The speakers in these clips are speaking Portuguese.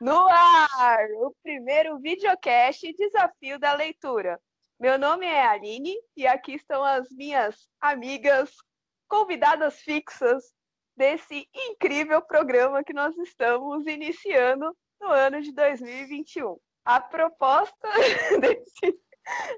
No ar, o primeiro videocast Desafio da Leitura. Meu nome é Aline e aqui estão as minhas amigas convidadas fixas desse incrível programa que nós estamos iniciando no ano de 2021. A proposta desse,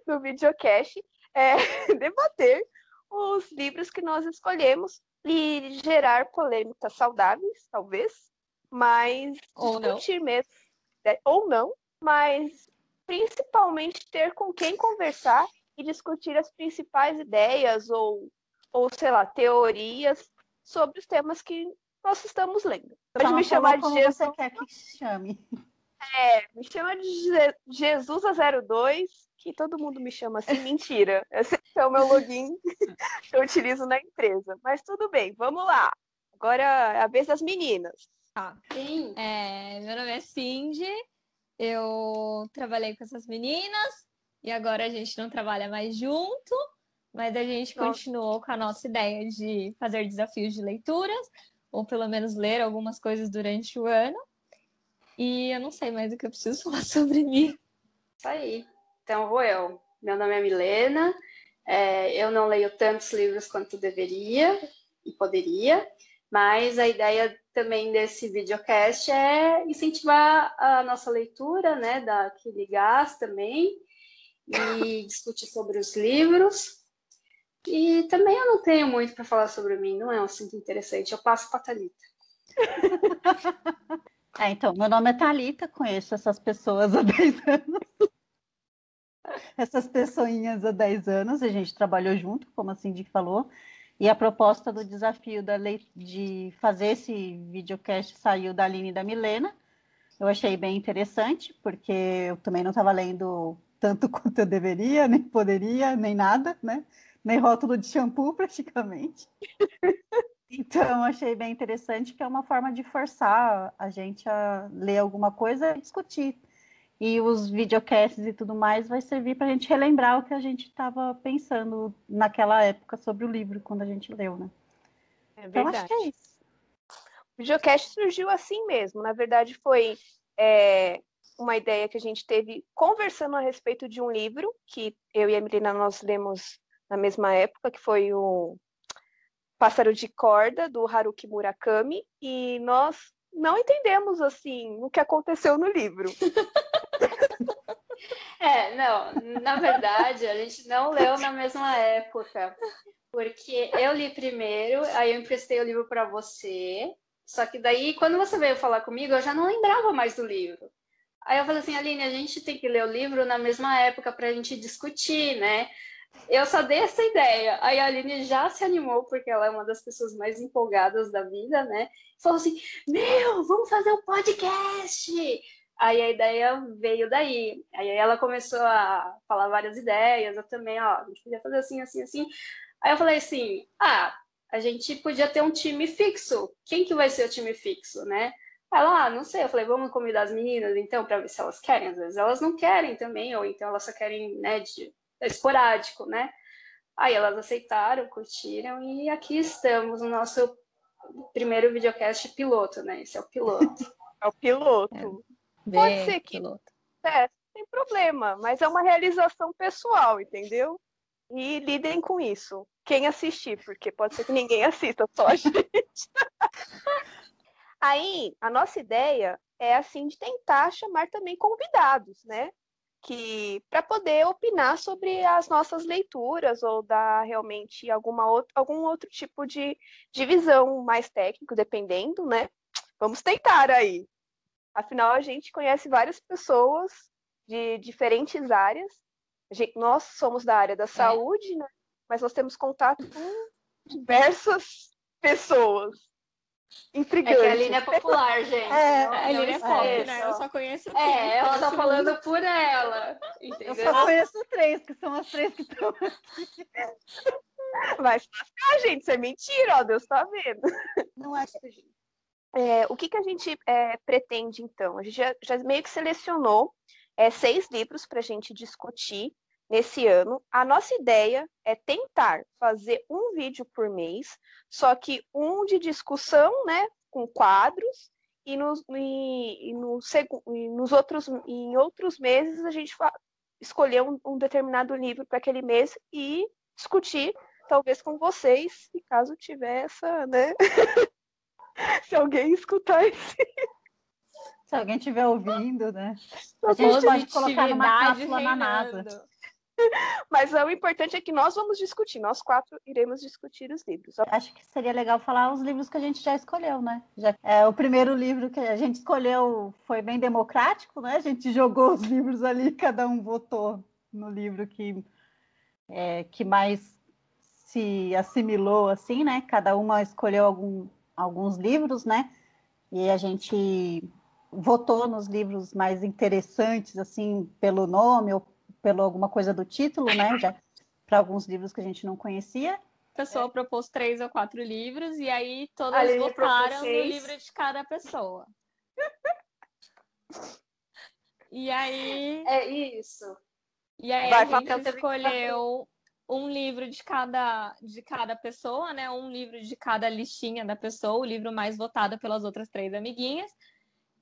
do videocast é debater os livros que nós escolhemos e gerar polêmicas saudáveis, talvez, mas ou discutir não. mesmo, né, ou não, mas principalmente ter com quem conversar e discutir as principais ideias ou, ou sei lá, teorias sobre os temas que nós estamos lendo. Pode me chamar de Jesus. Você quer que chame? É, me chama de Jesus a 02, que todo mundo me chama assim. Mentira. Esse é o meu login que eu utilizo na empresa. Mas tudo bem, vamos lá. Agora é a vez das meninas. Tá. Sim. É, meu nome é Cindy, eu trabalhei com essas meninas e agora a gente não trabalha mais junto, mas a gente Nossa. continuou com a nossa ideia de fazer desafios de leituras, ou pelo menos ler algumas coisas durante o ano. E eu não sei mais o que eu preciso falar sobre mim. Isso aí. Então vou eu. Meu nome é Milena. É, eu não leio tantos livros quanto deveria e poderia, mas a ideia também desse videocast é incentivar a nossa leitura, né, da aquele gás também, e discutir sobre os livros. E também eu não tenho muito para falar sobre mim, não é um assunto interessante. Eu passo para Thalita. é, então, meu nome é Thalita, conheço essas pessoas há 10 anos. Essas pessoinhas há 10 anos, a gente trabalhou junto, como a Cindy falou. E a proposta do desafio da lei, de fazer esse videocast saiu da Aline e da Milena. Eu achei bem interessante, porque eu também não estava lendo tanto quanto eu deveria, nem poderia, nem nada, né? Nem rótulo de shampoo, praticamente. Então, achei bem interessante, que é uma forma de forçar a gente a ler alguma coisa e discutir e os videocasts e tudo mais vai servir para a gente relembrar o que a gente estava pensando naquela época sobre o livro, quando a gente leu, né? É verdade. Então, acho que é isso. O videocast surgiu assim mesmo. Na verdade, foi é, uma ideia que a gente teve conversando a respeito de um livro que eu e a Melina nós lemos na mesma época, que foi o Pássaro de Corda, do Haruki Murakami, e nós não entendemos assim o que aconteceu no livro. É, não, na verdade, a gente não leu na mesma época, porque eu li primeiro, aí eu emprestei o livro para você, só que daí, quando você veio falar comigo, eu já não lembrava mais do livro. Aí eu falei assim, Aline, a gente tem que ler o livro na mesma época para a gente discutir, né? Eu só dei essa ideia. Aí a Aline já se animou, porque ela é uma das pessoas mais empolgadas da vida, né? Falou assim: Meu, vamos fazer um podcast! Aí a ideia veio daí. Aí ela começou a falar várias ideias, eu também, ó, a gente podia fazer assim, assim, assim. Aí eu falei assim: ah, a gente podia ter um time fixo. Quem que vai ser o time fixo, né? Ela, ah, não sei. Eu falei, vamos convidar as meninas então para ver se elas querem. Às vezes elas não querem também, ou então elas só querem, né, de é esporádico, né? Aí elas aceitaram, curtiram e aqui estamos no nosso primeiro videocast piloto, né? Esse é o piloto. É o piloto. É. Pode ser que piloto. É, sem problema, mas é uma realização pessoal, entendeu? E lidem com isso. Quem assistir, porque pode ser que ninguém assista, só a gente. Aí, a nossa ideia é assim de tentar chamar também convidados, né? que para poder opinar sobre as nossas leituras ou dar realmente alguma outra, algum outro tipo de, de visão mais técnico, dependendo, né? Vamos tentar aí. Afinal, a gente conhece várias pessoas de diferentes áreas. Gente, nós somos da área da é. saúde, né? Mas nós temos contato com diversas pessoas. Intrigante. É que a Aline é popular, gente. É, a Aline é pop, né? Eu só conheço três. É, ela tá falando por ela. Entendeu? Eu só conheço três, que são as três que estão aqui. Vai lascar, gente. Isso é mentira, ó. Deus tá vendo. Não acho que gente. É, o que, que a gente é, pretende, então? A gente já, já meio que selecionou é, seis livros para a gente discutir nesse ano. A nossa ideia é tentar fazer um vídeo por mês, só que um de discussão, né, com quadros, e nos, e, e no, e nos outros, em outros meses a gente escolher um, um determinado livro para aquele mês e discutir, talvez com vocês, se caso tiver essa, né? se alguém escutar esse. Se alguém estiver ouvindo, né? A gente pode colocar numa cápsula na NASA. Mas o importante é que nós vamos discutir, nós quatro iremos discutir os livros. Acho que seria legal falar os livros que a gente já escolheu, né? Já, é, o primeiro livro que a gente escolheu foi bem democrático, né? A gente jogou os livros ali, cada um votou no livro que, é, que mais se assimilou, assim, né? Cada uma escolheu algum, alguns livros, né? E a gente votou nos livros mais interessantes, assim, pelo nome ou pelo alguma coisa do título, né? Já para alguns livros que a gente não conhecia. A pessoa é. propôs três ou quatro livros e aí todas votaram no livro de cada pessoa. e aí. É isso. E aí Vai, a gente escolheu um livro de cada, de cada pessoa, né? Um livro de cada listinha da pessoa, o livro mais votado pelas outras três amiguinhas.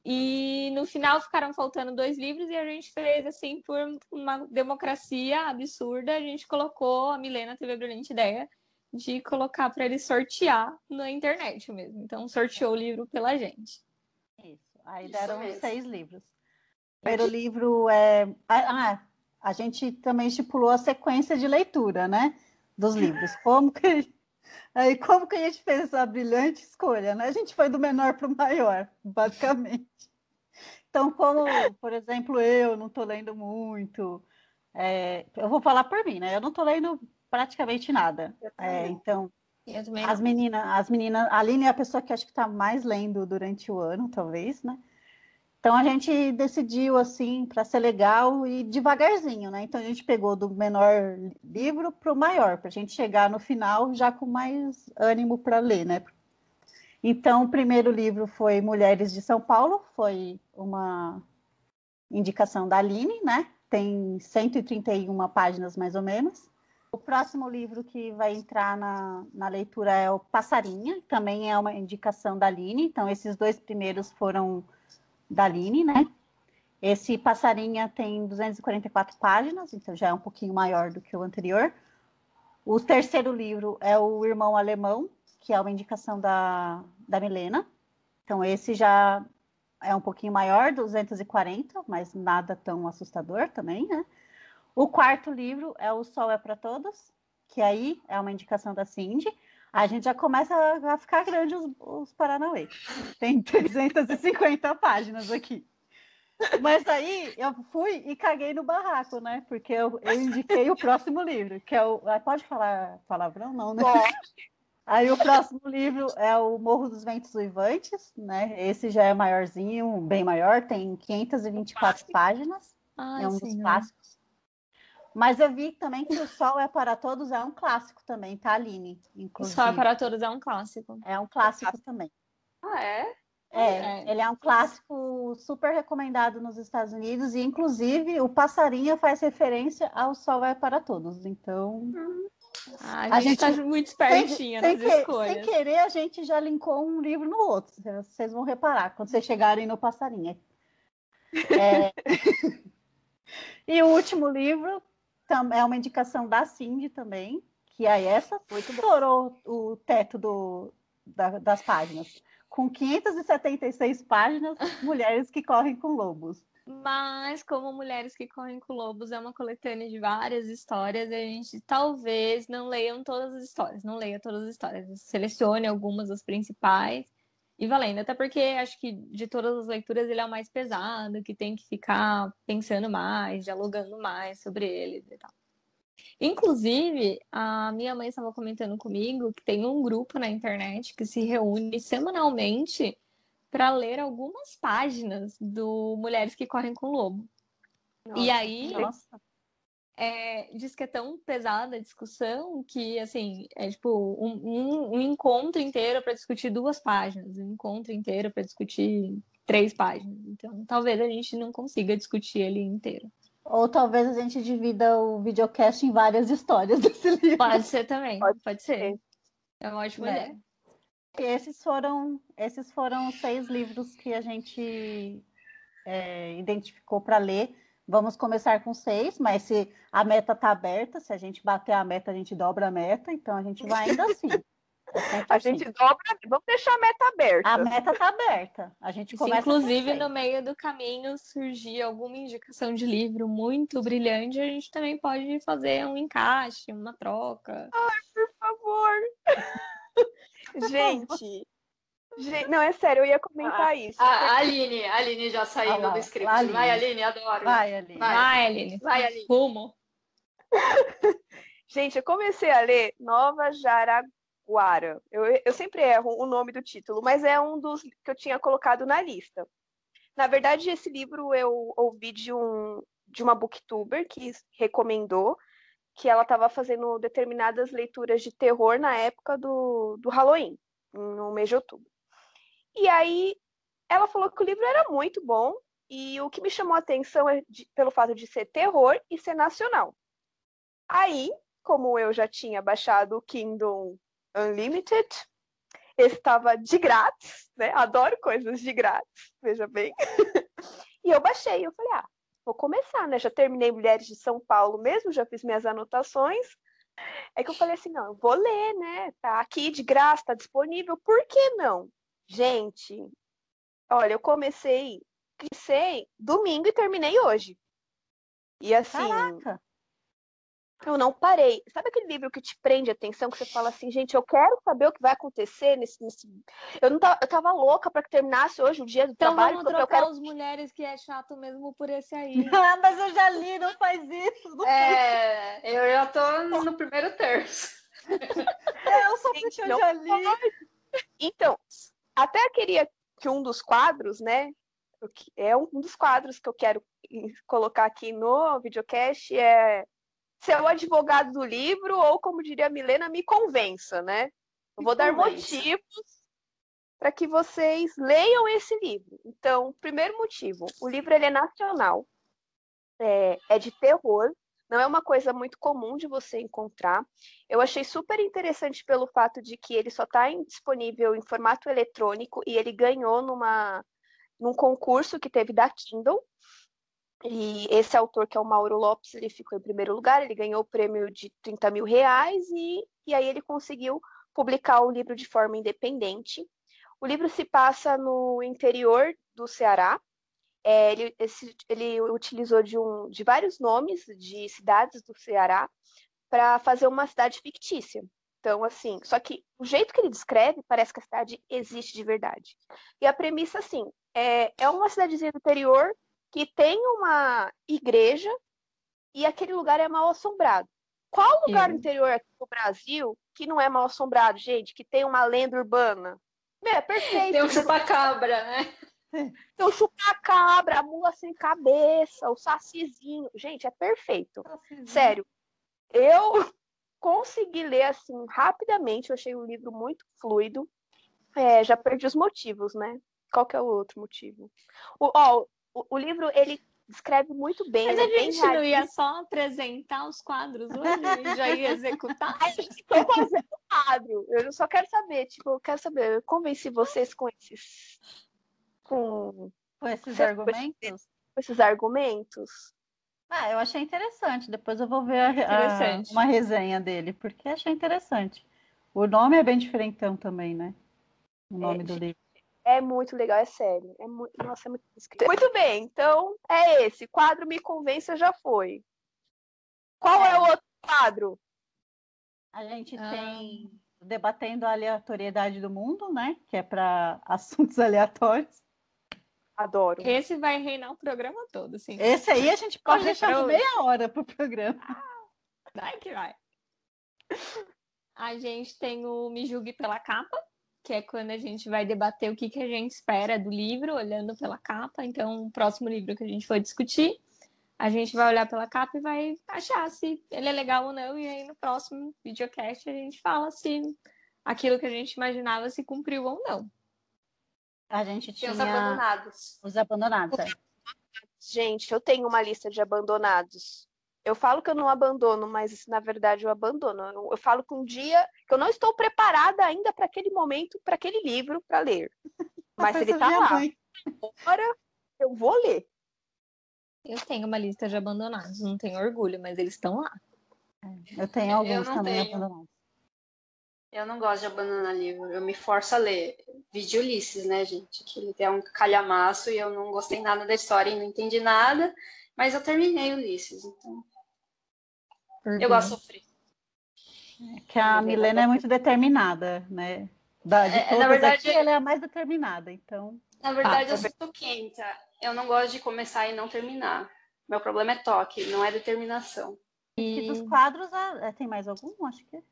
E no final ficaram faltando dois livros e a gente fez assim por uma democracia absurda. A gente colocou, a Milena teve a brilhante ideia de colocar para ele sortear na internet mesmo. Então sorteou o livro pela gente. Isso. Aí deram seis livros. O primeiro livro é. Ah, a gente também estipulou a sequência de leitura, né? Dos livros. Como que. Aí, como que a gente fez essa brilhante escolha, né? A gente foi do menor para o maior, basicamente. Então, como, por exemplo, eu não estou lendo muito, é, eu vou falar por mim, né? Eu não estou lendo praticamente nada. É, então, as meninas, as meninas, a Aline é a pessoa que acho que está mais lendo durante o ano, talvez, né? Então a gente decidiu assim para ser legal e devagarzinho, né? Então a gente pegou do menor livro para o maior, para a gente chegar no final já com mais ânimo para ler, né? Então o primeiro livro foi Mulheres de São Paulo, foi uma indicação da Aline, né? Tem 131 páginas mais ou menos. O próximo livro que vai entrar na, na leitura é o Passarinha, também é uma indicação da Aline. Então esses dois primeiros foram da Aline, né? Esse Passarinha tem 244 páginas, então já é um pouquinho maior do que o anterior. O terceiro livro é o Irmão Alemão, que é uma indicação da, da Milena. Então, esse já é um pouquinho maior, 240, mas nada tão assustador também, né? O quarto livro é O Sol é para Todos, que aí é uma indicação da Cindy a gente já começa a ficar grande os, os Paranauê. Tem 350 páginas aqui. Mas aí eu fui e caguei no barraco, né? Porque eu, eu indiquei o próximo livro, que é o. Ah, pode falar palavrão? Não, né? Aí o próximo livro é o Morro dos Ventos Uivantes, né? Esse já é maiorzinho, bem maior, tem 524 páginas. Ai, é um dos clássicos. Mas eu vi também que o Sol é para Todos é um clássico também, tá, Aline? Inclusive. O Sol é para Todos é um clássico. É um clássico também. Ah, é? É, é, ele é um clássico super recomendado nos Estados Unidos e, inclusive, o passarinho faz referência ao Sol é para Todos. Então, ah, a, gente está muito espertinha sem, nas sem escolhas. Sem querer, a gente já linkou um livro no outro. Vocês vão reparar quando vocês chegarem no passarinho. É... e o último livro é uma indicação da Cindy também, que aí essa estourou o teto do, da, das páginas. Com 576 páginas, Mulheres que Correm com Lobos. Mas, como Mulheres que Correm com Lobos é uma coletânea de várias histórias, a gente talvez não leiam todas as histórias, não leia todas as histórias. Selecione algumas das principais e valendo. Até porque acho que de todas as leituras ele é o mais pesado, que tem que ficar pensando mais, dialogando mais sobre ele e tal. Inclusive, a minha mãe estava comentando comigo que tem um grupo na internet que se reúne semanalmente para ler algumas páginas do Mulheres que Correm com o Lobo. Nossa, e aí, nossa é, diz que é tão pesada a discussão que, assim, é tipo um, um, um encontro inteiro para discutir duas páginas, um encontro inteiro para discutir três páginas. Então, talvez a gente não consiga discutir ele inteiro. Ou talvez a gente divida o videocast em várias histórias desse livro. Pode ser também, pode, pode ser. É uma ótima é. ideia. esses foram, esses foram seis livros que a gente é, identificou para ler. Vamos começar com seis, mas se a meta está aberta, se a gente bater a meta, a gente dobra a meta, então a gente vai ainda assim. É a gente assim. dobra, vamos deixar a meta aberta. A meta está aberta. A gente começa. Se, inclusive, no meio do caminho surgir alguma indicação de livro muito brilhante, a gente também pode fazer um encaixe, uma troca. Ai, por favor. gente, Gente, não, é sério, eu ia comentar ah, isso. A, Aline, a Aline já saindo ah, do script. Aline. Vai, Aline, adoro. Vai, Aline. Vai, Vai Aline. Vai, Aline. Rumo. Gente, eu comecei a ler Nova Jaraguara. Eu, eu sempre erro o nome do título, mas é um dos que eu tinha colocado na lista. Na verdade, esse livro eu ouvi de, um, de uma booktuber que recomendou que ela estava fazendo determinadas leituras de terror na época do, do Halloween, no mês de outubro. E aí ela falou que o livro era muito bom e o que me chamou a atenção é de, pelo fato de ser terror e ser nacional. Aí, como eu já tinha baixado o Kindle Unlimited, estava de grátis, né? Adoro coisas de grátis, veja bem. e eu baixei, eu falei, ah, vou começar, né? Já terminei Mulheres de São Paulo mesmo, já fiz minhas anotações. É que eu falei assim, não, eu vou ler, né? Tá aqui de graça, tá disponível, por que não? Gente, olha, eu comecei, comecei domingo e terminei hoje. E assim, Caraca. eu não parei. Sabe aquele livro que te prende a atenção, que você fala assim, gente, eu quero saber o que vai acontecer nesse. nesse... Eu não tava, eu tava louca para que terminasse hoje o dia do então trabalho. Vamos trocar eu quero... as mulheres que é chato mesmo por esse aí. ah, mas eu já li, não faz isso. Não é, eu já tô no primeiro terço. é, eu só porque eu já li. Então, até queria que um dos quadros, né? É um dos quadros que eu quero colocar aqui no videocast é ser o advogado do livro, ou como diria a Milena, me convença, né? Eu vou dar motivos para que vocês leiam esse livro. Então, primeiro motivo, o livro ele é nacional, é, é de terror, não é uma coisa muito comum de você encontrar. Eu achei super interessante pelo fato de que ele só está disponível em formato eletrônico e ele ganhou numa, num concurso que teve da Kindle. E esse autor, que é o Mauro Lopes, ele ficou em primeiro lugar, ele ganhou o prêmio de 30 mil reais e, e aí ele conseguiu publicar o livro de forma independente. O livro se passa no interior do Ceará, é, ele, esse, ele utilizou de, um, de vários nomes de cidades do Ceará para fazer uma cidade fictícia. Então, assim, só que o jeito que ele descreve parece que a cidade existe de verdade. E a premissa, assim, é, é uma cidadezinha do interior que tem uma igreja e aquele lugar é mal assombrado. Qual lugar no interior aqui do Brasil que não é mal assombrado, gente? Que tem uma lenda urbana? É perfeito. Tem um chupacabra, né? Então, chupa-cabra, a mula sem cabeça, o sacizinho. Gente, é perfeito. Sacizinho. Sério. Eu consegui ler assim rapidamente. Eu achei o livro muito fluido. É, já perdi os motivos, né? Qual que é o outro motivo? O, ó, o, o livro, ele descreve muito bem. Mas a é gente não ia só apresentar os quadros hoje e já ia executar? a gente foi fazer o quadro. Eu só quero saber, tipo, eu quero saber, eu convenci vocês com esses com, com esses argumentos? Com esses argumentos. Ah, eu achei interessante. Depois eu vou ver a, a, uma resenha dele, porque achei interessante. O nome é bem diferentão também, né? O nome é, do livro. É muito legal, é sério. É muito, nossa, é muito Muito bem, então é esse. Quadro Me Convença já foi. Qual é, é o outro quadro? A gente ah. tem debatendo a aleatoriedade do mundo, né? Que é para assuntos aleatórios. Adoro. Esse vai reinar o programa todo, sim. Esse aí a gente pode deixar meia hora pro programa. Ah, vai que vai. A gente tem o Me Julgue pela Capa, que é quando a gente vai debater o que, que a gente espera do livro, olhando pela capa. Então, o próximo livro que a gente for discutir, a gente vai olhar pela capa e vai achar se ele é legal ou não. E aí, no próximo videocast, a gente fala se aquilo que a gente imaginava se cumpriu ou não. A gente tinha os abandonados. Os abandonados. É. Gente, eu tenho uma lista de abandonados. Eu falo que eu não abandono, mas na verdade eu abandono. Eu, eu falo que um dia que eu não estou preparada ainda para aquele momento, para aquele livro para ler. Mas ele está lá. Mãe. Agora eu vou ler. Eu tenho uma lista de abandonados, não tenho orgulho, mas eles estão lá. Eu tenho alguns eu também tenho. abandonados. Eu não gosto de abandonar livro, eu me forço a ler. Vídeo Ulisses, né, gente? Que ele é um calhamaço e eu não gostei nada da história e não entendi nada, mas eu terminei Ulisses, então. Eu gosto de sofrer. É que a Milena é muito determinada, né? Da, de é, todas na verdade, aqui, ela é a mais determinada, então. Na verdade, ah, eu sou quenta. Eu não gosto de começar e não terminar. Meu problema é toque, não é determinação. E, e dos quadros, ah, é, tem mais algum? Acho que. Ah,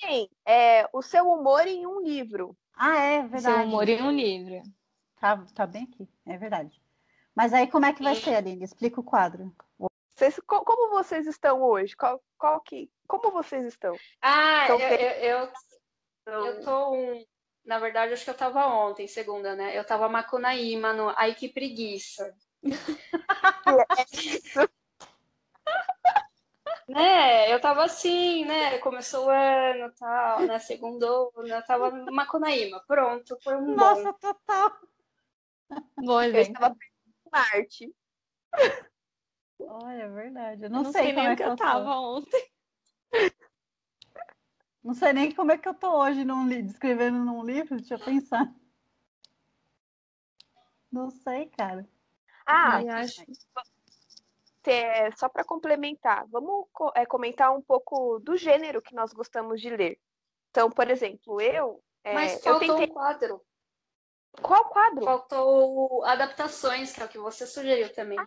tem. É, o seu humor em um livro. Ah, é verdade. Seu humor em um livro. Tá, tá bem aqui, é verdade. Mas aí como é que vai ser, Aline? Explica o quadro. Vocês, como vocês estão hoje? Qual, qual que, como vocês estão? Ah, eu, eu, eu, eu tô um, na verdade, acho que eu tava ontem, segunda, né? Eu tava Macunaíma no Ai Que Preguiça. né? Eu tava assim, né? Começou o ano tal, né? Segundou, né? Eu tava Macunaíma. Pronto, foi um Nossa, bom. total. Bom, eu tava Marte. Olha, é verdade. Eu não, eu não sei, sei, como é que eu tava ontem. Não sei nem como é que eu tô hoje num escrevendo num livro, deixa eu pensar. Não sei, cara. Ah, acho... é, só para complementar, vamos é, comentar um pouco do gênero que nós gostamos de ler. Então, por exemplo, eu. É, Mas faltou eu tentei... um quadro. Qual quadro? Faltou adaptações, que é o que você sugeriu também.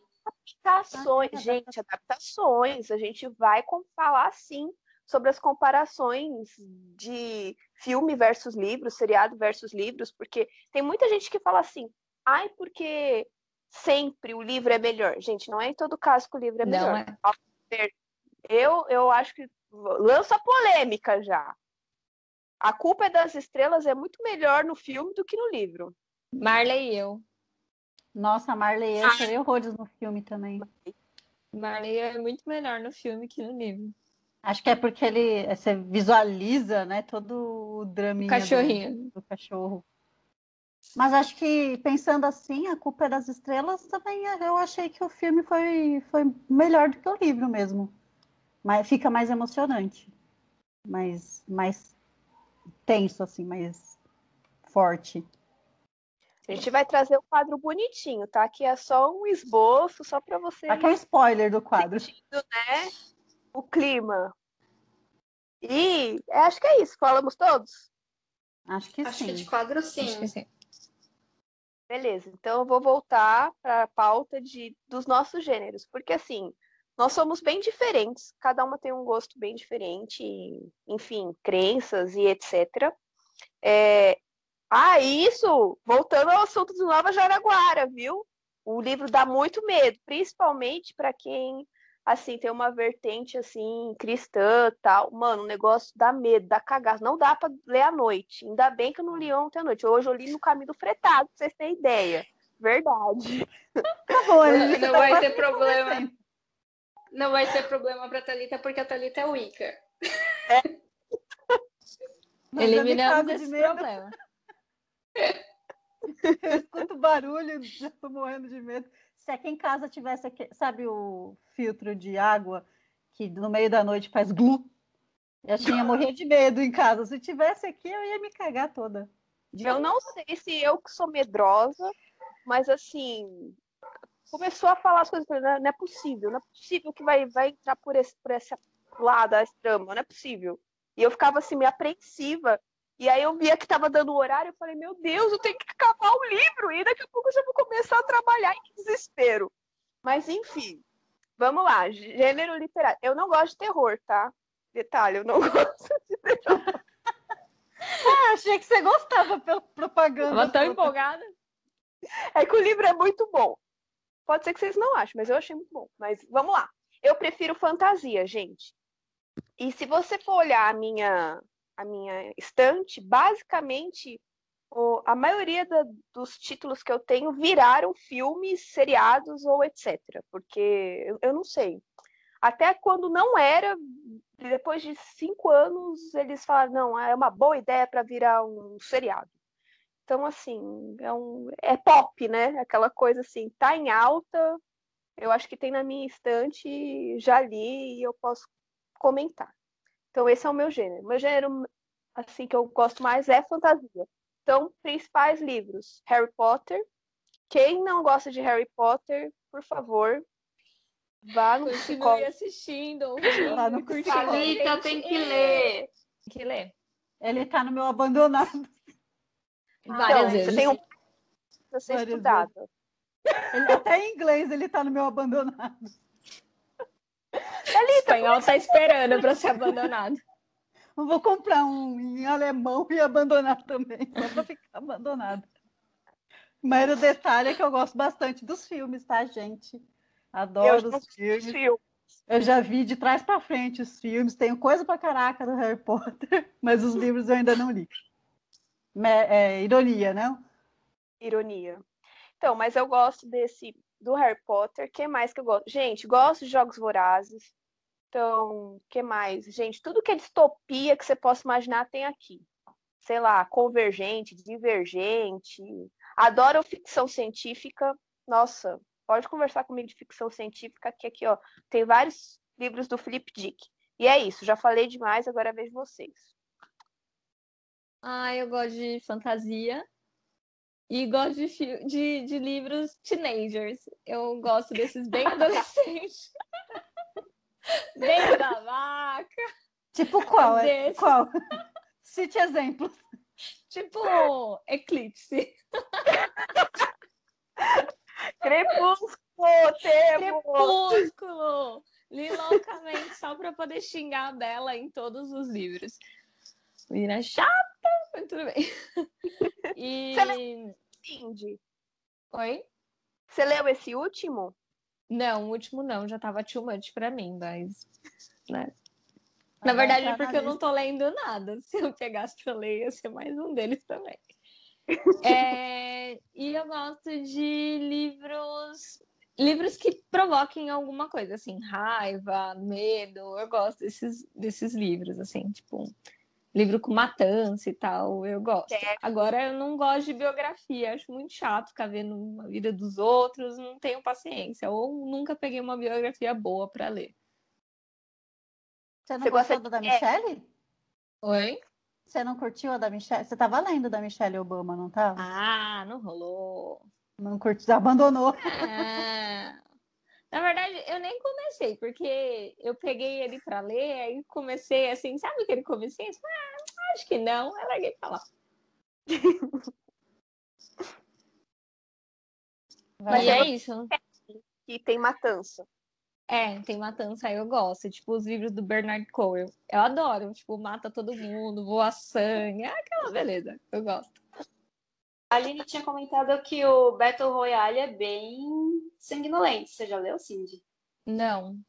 Adaptações, ah, gente, adaptações. A gente vai falar sim sobre as comparações de filme versus livros, seriado versus livros, porque tem muita gente que fala assim, ai, porque sempre o livro é melhor. Gente, não é em todo caso que o livro é melhor. Não é. Eu, eu acho que lança polêmica já. A culpa é das estrelas é muito melhor no filme do que no livro. Marley e eu. Nossa, Marley e eu chorei horrores no filme também. Marley é muito melhor no filme que no livro. Acho que é porque ele você visualiza, né, todo o Cachorrinho. Do, do, cachorro. Mas acho que pensando assim, a culpa é das estrelas também. Eu achei que o filme foi, foi melhor do que o livro mesmo, mas fica mais emocionante, mais mais tenso assim, mais forte. A gente vai trazer o um quadro bonitinho, tá? Que é só um esboço, só para você. Aqui é um spoiler do quadro. Sentindo, né? o clima. E acho que é isso. Falamos todos? Acho que acho sim. Que de quadro, sim. sim. Beleza, então eu vou voltar para a pauta de, dos nossos gêneros, porque assim, nós somos bem diferentes, cada uma tem um gosto bem diferente, enfim, crenças e etc. É... Ah, isso! Voltando ao assunto do Nova Jaraguara, viu? O livro dá muito medo, principalmente para quem assim, tem uma vertente, assim, cristã tal. Mano, o negócio dá medo, dá cagaço. Não dá pra ler à noite. Ainda bem que eu não li ontem à noite. Hoje eu li no caminho do fretado, pra vocês terem ideia. Verdade. Tá bom, não, não tá vai ter problema. Não vai ter problema pra Thalita, porque a Thalita é Wicca. É. Eliminamos esse problema. Eu escuto barulho, já tô morrendo de medo se aqui em casa tivesse, sabe o filtro de água que no meio da noite faz glu? Eu tinha morrer de medo em casa. Se tivesse aqui, eu ia me cagar toda. Eu não sei se eu que sou medrosa, mas assim, começou a falar as coisas, não, não é possível, não é possível que vai, vai entrar por esse, por esse lado, esse trama, não é possível. E eu ficava assim, meio apreensiva, e aí eu via que estava dando o horário, eu falei, meu Deus, eu tenho que acabar o livro, e daqui a pouco eu já vou começar a trabalhar em desespero. Mas enfim, vamos lá, gênero literário. Eu não gosto de terror, tá? Detalhe, eu não gosto de terror. ah, achei que você gostava pela propaganda. Tava tão empolgada. É que o livro é muito bom. Pode ser que vocês não achem, mas eu achei muito bom. Mas vamos lá. Eu prefiro fantasia, gente. E se você for olhar a minha a minha estante, basicamente o, a maioria da, dos títulos que eu tenho viraram filmes, seriados ou etc. Porque eu, eu não sei. Até quando não era, depois de cinco anos, eles falaram, não, é uma boa ideia para virar um seriado. Então, assim, é, um, é pop, né? Aquela coisa assim, tá em alta, eu acho que tem na minha estante, já li e eu posso comentar. Então, esse é o meu gênero. Meu gênero, assim, que eu gosto mais é fantasia. Então, principais livros: Harry Potter. Quem não gosta de Harry Potter, por favor, vá no Continue psicólogo. assistindo, ouvindo, Vá no curtindo. Thalita tem que é. ler. Tem que ler. Ele tá no meu abandonado. Várias Então, vezes. Você tem um ser Várias estudado. Ele- até em inglês ele tá no meu abandonado. O espanhol tá esperando para ser abandonado. Eu vou comprar um em alemão e abandonar também, só pra ficar abandonado. Mas o detalhe é que eu gosto bastante dos filmes, tá, gente? Adoro os filmes. Filme. Eu já vi de trás pra frente os filmes, tenho coisa pra caraca do Harry Potter, mas os livros eu ainda não li. Me- É, ironia, não? Ironia. Então, mas eu gosto desse do Harry Potter. que mais que eu gosto? Gente, gosto de jogos vorazes. Então, que mais? Gente, tudo que é distopia que você possa imaginar tem aqui. Sei lá, convergente, divergente. Adoro ficção científica. Nossa, pode conversar comigo de ficção científica, que aqui, ó, tem vários livros do Philip Dick. E é isso, já falei demais, agora é vez de vocês. Ah, eu gosto de fantasia. E gosto de, de, de livros teenagers. Eu gosto desses bem adolescentes. Bem da vaca. Tipo qual? É, qual? Cite exemplos. Tipo Eclipse. Crepúsculo, temos! Crepúsculo! Li loucamente só pra poder xingar dela em todos os livros. Menina chata, mas tudo bem. E. Cindy, Oi? você leu esse último? Não, o último não, já tava too much pra mim, mas. Né? Na verdade, é entrar na porque eu não tô lendo nada. Se eu pegasse pra ler, ia ser mais um deles também. É, e eu gosto de livros. Livros que provoquem alguma coisa, assim, raiva, medo. Eu gosto desses, desses livros, assim, tipo, livro com matança e tal, eu gosto. Certo. Agora, eu não gosto de biografia, acho muito chato ficar vendo a vida dos outros, não tenho paciência. Ou nunca peguei uma biografia boa pra ler. Você não Você gosta gostou da de- Michelle? Oi? Você não curtiu a da Michelle? Você tava lendo da Michelle Obama, não tava? Ah, não rolou. Não curtiu, abandonou. Ah, Na verdade, eu nem comecei, porque eu peguei ele pra ler, aí comecei assim, sabe aquele comecinho? Ah, acho que não, aí larguei pra lá. Mas lá. é isso. Que tem matança. É, tem matança, aí eu gosto. Tipo, os livros do Bernard Cohen. Eu adoro. Tipo, mata todo mundo, voa sangue. É aquela beleza. Eu gosto. A Aline tinha comentado que o Battle Royale é bem sanguinolento. Você já leu, Cindy? Não.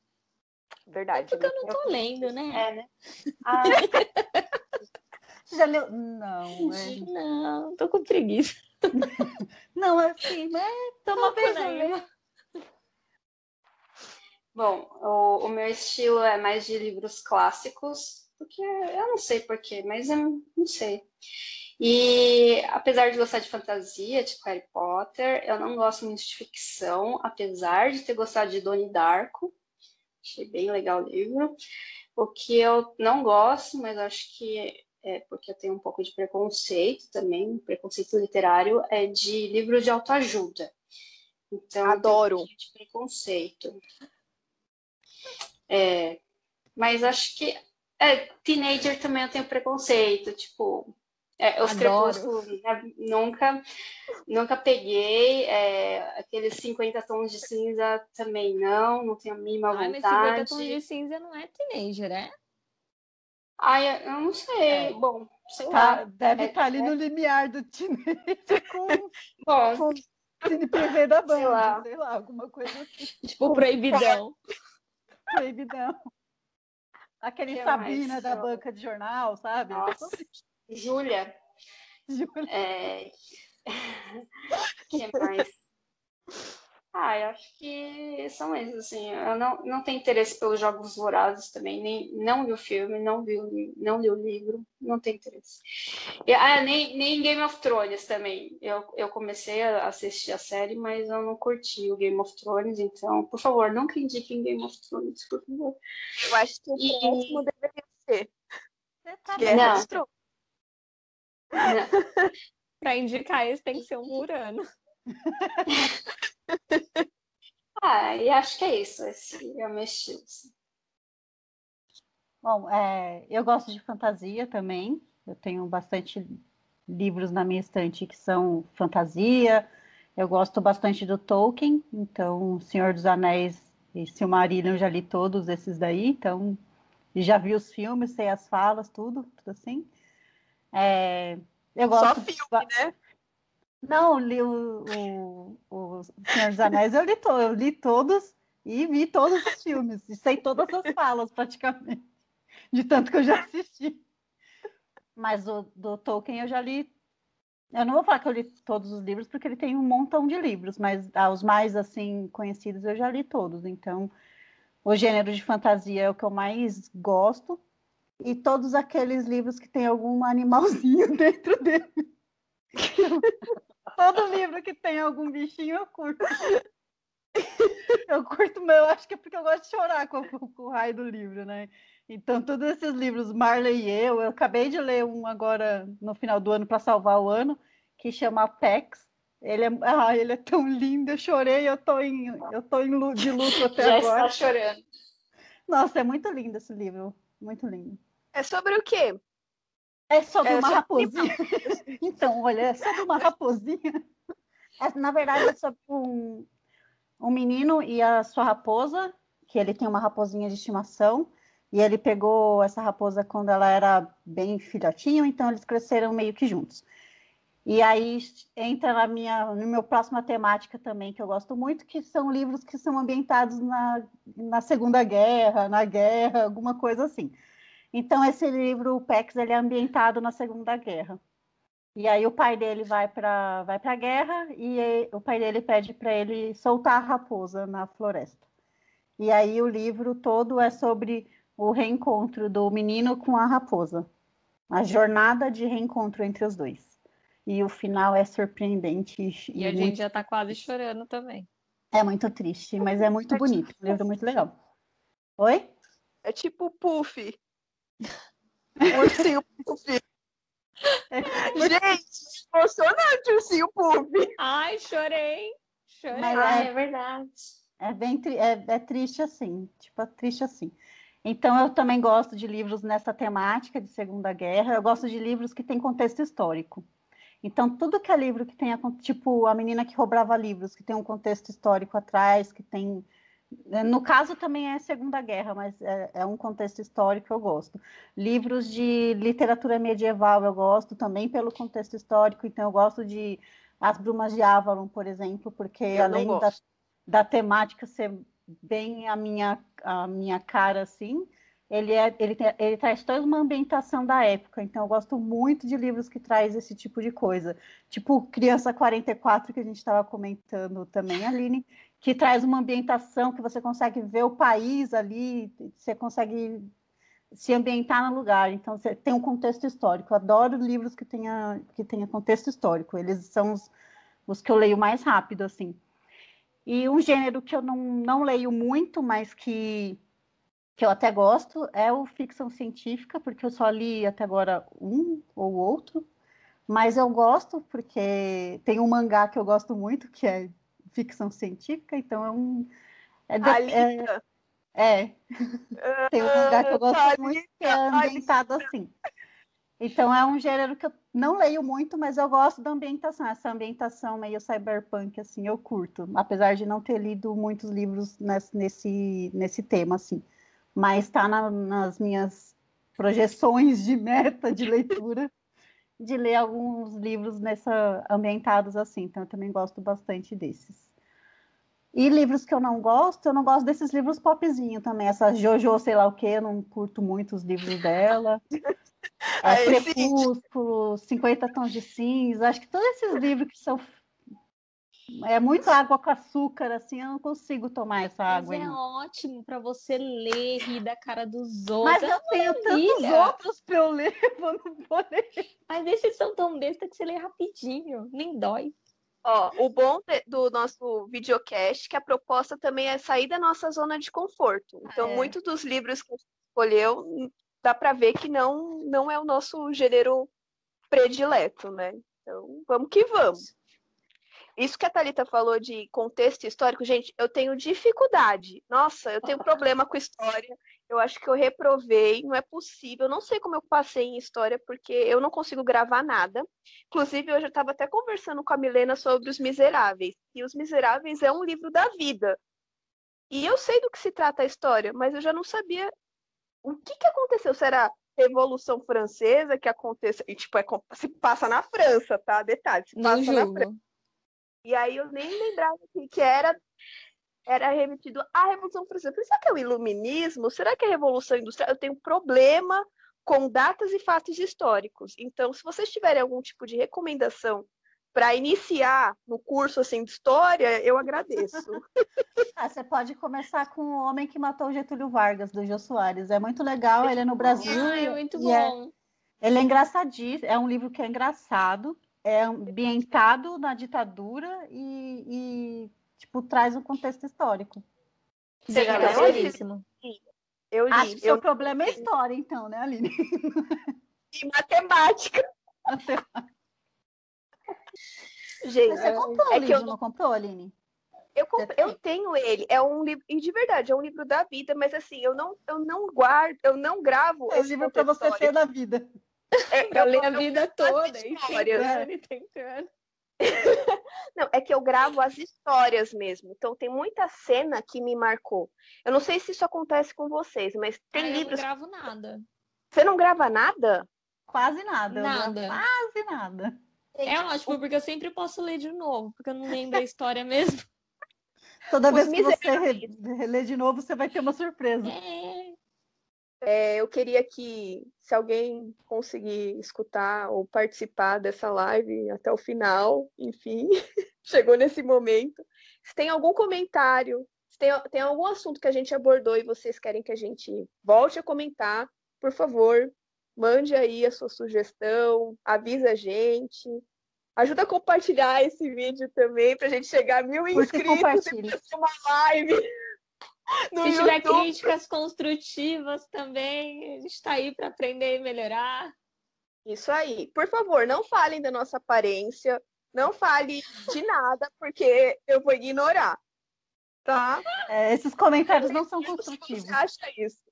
Verdade. Porque eu não tô lendo, né? É, né? Ah, Você já leu? Não, é... Não, tô com preguiça. não, assim, mas toma leio. bom, o, o meu estilo é mais de livros clássicos, porque eu não sei porquê, mas eu não sei. E apesar de gostar de fantasia, tipo Harry Potter, eu não gosto muito de ficção, apesar de ter gostado de Donnie Darko. Achei bem legal o livro. O que eu não gosto, mas acho que é porque eu tenho um pouco de preconceito também, preconceito literário, é de livros de autoajuda. Então, Adoro. um de preconceito. É, mas acho que é, teenager também eu tenho preconceito, tipo, é, os crepúsculos né, nunca, nunca peguei, é, aqueles 50 tons de cinza também não, não tenho a mínima Ai, mas 50 vontade. tons de cinza não é teenager, é? Ai, eu não sei, É. bom, sei Tá, lá. deve É- estar ali no limiar do teenager com Bom, o CNPV da banda, lá. sei lá, alguma coisa assim, Tipo, proibidão. proibidão. Aquele Que Sabina mais? da banca de jornal, sabe? nossa, Júlia, Júlia. é... que mais? Ah, eu acho que são esses, assim. Eu não, não tenho interesse pelos Jogos Vorazes também, nem não vi o filme, não vi o, não li o livro, não tenho interesse. E, ah, nem, nem Game of Thrones também. Eu, eu comecei a assistir a série, mas eu não curti o Game of Thrones, então, por favor, nunca indiquem Game of Thrones, por favor. Eu acho que o e... próximo deveria ser. Tá Guerra dos Tronos. Para indicar isso tem que ser um Murano. ah, e acho que é isso. Esse é o meu estilo. Assim. Bom, é, eu gosto de fantasia também. Eu tenho bastante livros na minha estante que são fantasia. Eu gosto bastante do Tolkien, então Senhor dos Anéis e Silmarillion eu já li todos esses daí, então já vi os filmes, sei as falas, tudo, tudo assim. É, eu gosto Só filme, né? Não, li o, o, o Senhor dos Anéis, eu li, to, eu li todos e vi todos os filmes. E sei todas as falas, praticamente. De tanto que eu já assisti. Mas o do Tolkien eu já li. Eu não vou falar que eu li todos os livros, porque ele tem um montão de livros, mas ah, os mais assim conhecidos eu já li todos. Então, o gênero de fantasia é o que eu mais gosto. E todos aqueles livros que tem algum animalzinho dentro dele. Todo livro que tem algum bichinho eu curto. Eu curto, meu, acho que é porque eu gosto de chorar com, com, com, o raio do livro, né? Então, todos esses livros, Marley e eu, eu acabei de ler um agora no final do ano para salvar o ano, que chama Pex. Ele é, ah, ele é tão lindo, eu chorei, eu tô em, eu tô em de luto até Já agora. Já está chorando. Nossa, é muito lindo esse livro, muito lindo. É sobre o quê? É sobre é uma raposinha. então, olha, é sobre uma raposinha. É, na verdade, é sobre um, um menino e a sua raposa, que ele tem uma raposinha de estimação, e ele pegou essa raposa quando ela era bem filhotinho, então eles cresceram meio que juntos. E aí entra na minha, no meu próxima temática também, que eu gosto muito, que são livros que são ambientados na, na Segunda Guerra, na guerra, alguma coisa assim. Então, esse livro, o Pex, ele é ambientado na Segunda Guerra. E aí o pai dele vai para vai a guerra e o pai dele pede para ele soltar a raposa na floresta. E aí o livro todo é sobre o reencontro do menino com a raposa. A jornada de reencontro entre os dois. E o final é surpreendente. E, e a muito... gente já está quase chorando também. É muito triste, mas é muito bonito. Um livro muito legal. Oi? É tipo Puff. Ursinho Puff. Gente, emocionante o ursinho Puff. Ai, chorei. Chorei. Mas é, é verdade. É bem é, é triste assim, tipo, é triste assim. Então, eu também gosto de livros nessa temática de Segunda Guerra. Eu gosto de livros que têm contexto histórico. Então, tudo que é livro que tenha, tipo, a menina que roubava livros, que tem um contexto histórico atrás, que tem é, no caso também é Segunda Guerra, mas é, é, um contexto histórico que eu gosto. Livros de literatura medieval eu gosto também pelo contexto histórico, então eu gosto de As Brumas de Avalon, por exemplo, porque eu além da, da, temática ser bem a minha, a minha cara assim, ele, é, ele, ele traz toda uma ambientação da época, então eu gosto muito de livros que traz esse tipo de coisa. Tipo Criança 44, que a gente estava comentando também, Aline, que traz uma ambientação que você consegue ver o país ali, você consegue se ambientar no lugar. Então, você tem um contexto histórico. Eu adoro livros que tenha, que tenha contexto histórico. Eles são os, os que eu leio mais rápido, assim. E um gênero que eu não, não leio muito, mas que, que eu até gosto, é o ficção científica, porque eu só li até agora um ou outro. Mas eu gosto, porque tem um mangá que eu gosto muito, que é ficção científica, então é um. É, de, é, é. Tem um lugar que eu gosto Alita, muito que é ambientado Alita. assim. Então é um gênero que eu não leio muito, mas eu gosto da ambientação, essa ambientação meio cyberpunk, assim, eu curto, apesar de não ter lido muitos livros nesse, nesse, nesse tema, assim. Mas está na, nas minhas projeções de meta de leitura de ler alguns livros nessa ambientados assim, então eu também gosto bastante desses. E livros que eu não gosto, eu não gosto desses livros popzinho também. Essa Jojo, sei lá o que, eu não curto muito os livros dela. É, Crepúsculo, 50 Tons de Cinza. Acho que todos esses livros que são É muita água com açúcar, assim, eu não consigo tomar essa água. Mas é não. ótimo para você ler, rir da cara dos outros. Mas eu tenho tantos outros para eu ler, eu não vou ler. Mas esses são tão besta que você lê rapidinho, nem dói. Ó, o bom de- do nosso videocast é que a proposta também é sair da nossa zona de conforto. Então, É. muitos dos livros que a gente escolheu, dá para ver que não, não é o nosso gênero predileto, né? Então, vamos que vamos. Isso que a Thalita falou de contexto histórico, gente, eu tenho dificuldade. Nossa, eu tenho problema com história. Eu acho que eu reprovei, não é possível. Eu não sei como eu passei em história, porque eu não consigo gravar nada. Inclusive, hoje eu estava até conversando com a Milena sobre Os Miseráveis. E Os Miseráveis é um livro da vida. E eu sei do que se trata a história, mas eu já não sabia o que, que aconteceu. Será Revolução Francesa que aconteceu? E, tipo, é, se passa na França, tá? Detalhe, se Não passa na França. E aí eu nem lembrava que, que era era remetido à Revolução Francesa. Será que é o iluminismo? Será que é a Revolução Industrial? Eu tenho problema com datas e fatos históricos. Então, se vocês tiverem algum tipo de recomendação para iniciar no curso assim de história, eu agradeço. Ah, você pode começar com o homem que matou o Getúlio Vargas, do Jô Soares. É muito legal, ele é no Brasil. Ah, é muito e é- bom. ele é engraçadíssimo, é um livro que é engraçado, é ambientado na ditadura e, e, tipo, traz um contexto histórico. Você já leu? belíssimo. Eu Acho li, que seu eu problema é história, então, né, Aline? li matemática. Gente, Você comprou o é que livro, eu não comprou, Aline? Eu, comp- eu tenho ele, é um livro, e de verdade, é um livro da vida, mas assim, eu não, eu não guardo, eu não gravo É um livro para você ter na vida. histórico. Eu li a eu- vida toda, histórias. tentando, e tentando. Não, é que eu gravo as histórias mesmo. Então tem muita cena que me marcou. Eu não sei se isso acontece com vocês, mas tem Ah, eu não livros. gravo nada. Você não grava nada? Quase nada. eu Nada. Quase nada. É ótimo, porque eu sempre posso ler de novo, porque eu não lembro a história mesmo. Toda Os vez que você Miseráveis. re- relê de novo, você vai ter uma surpresa. É. É, eu queria que, se alguém conseguir escutar ou participar dessa live até o final, enfim, chegou nesse momento. Se tem algum comentário, se tem, tem algum assunto que a gente abordou e vocês querem que a gente volte a comentar, por favor, mande aí a sua sugestão, avisa a gente. Ajuda a compartilhar esse vídeo também para a gente chegar a mil inscritos e fazer uma live. No Se tiver YouTube. críticas construtivas também, a gente está aí para aprender e melhorar. Isso aí. Por favor, não falem da nossa aparência, não fale de nada, porque eu vou ignorar. Tá? É, esses comentários não são construtivos. você acha isso.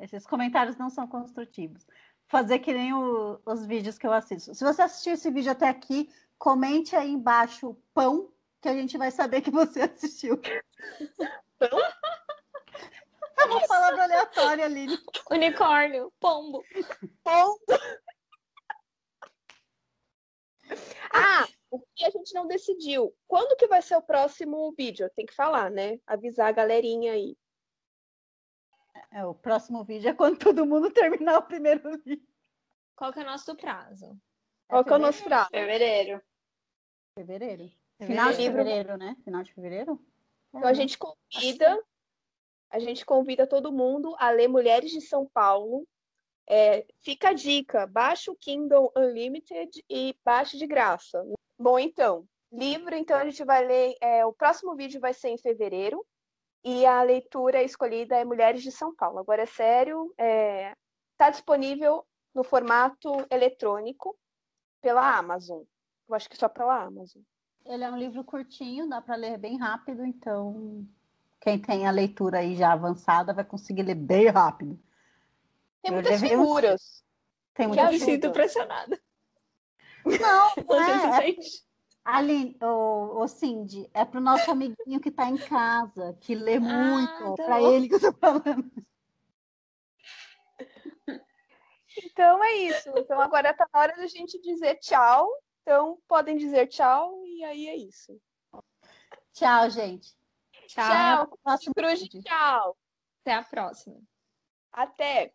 Esses comentários não são construtivos. Fazer que nem o- os vídeos que eu assisto. Se você assistiu esse vídeo até aqui, comente aí embaixo pão, que a gente vai saber que você assistiu. Pão? É uma palavra aleatória, Aline. Unicórnio, pombo. Ponto. Ah, o que a gente não decidiu. Quando que vai ser o próximo vídeo? Tem que falar, né? Avisar a galerinha aí. É, o próximo vídeo é quando todo mundo terminar o primeiro vídeo. Qual que é o nosso prazo? Qual que é o nosso prazo? Fevereiro. Fevereiro. Final de Fevereiro. fevereiro, né? Final de fevereiro? Então a gente convida, a gente convida todo mundo a ler Mulheres de São Paulo. É, fica a dica, baixa o Kindle Unlimited e baixe de graça. Bom, então, livro, então a gente vai ler. é, o próximo vídeo vai ser em fevereiro e a leitura escolhida é Mulheres de São Paulo. Agora é sério, está disponível no formato eletrônico pela Amazon. Eu acho que só pela Amazon. Ele é um livro curtinho, dá para ler bem rápido, então quem tem a leitura aí já avançada vai conseguir ler bem rápido. Tem Eu muitas figuras. Tem Que muita Me ajuda. sinto pressionada. Não, não é, é? Aline, o, o Cindy, é pro nosso amiguinho que está em casa, que lê muito, tá para ele que eu tô falando. Então é isso. Então agora tá na hora da gente dizer tchau. Então podem dizer tchau e aí é isso. Tchau, gente. Tchau. Tchau. Próximo tchau. Até a próxima. Até.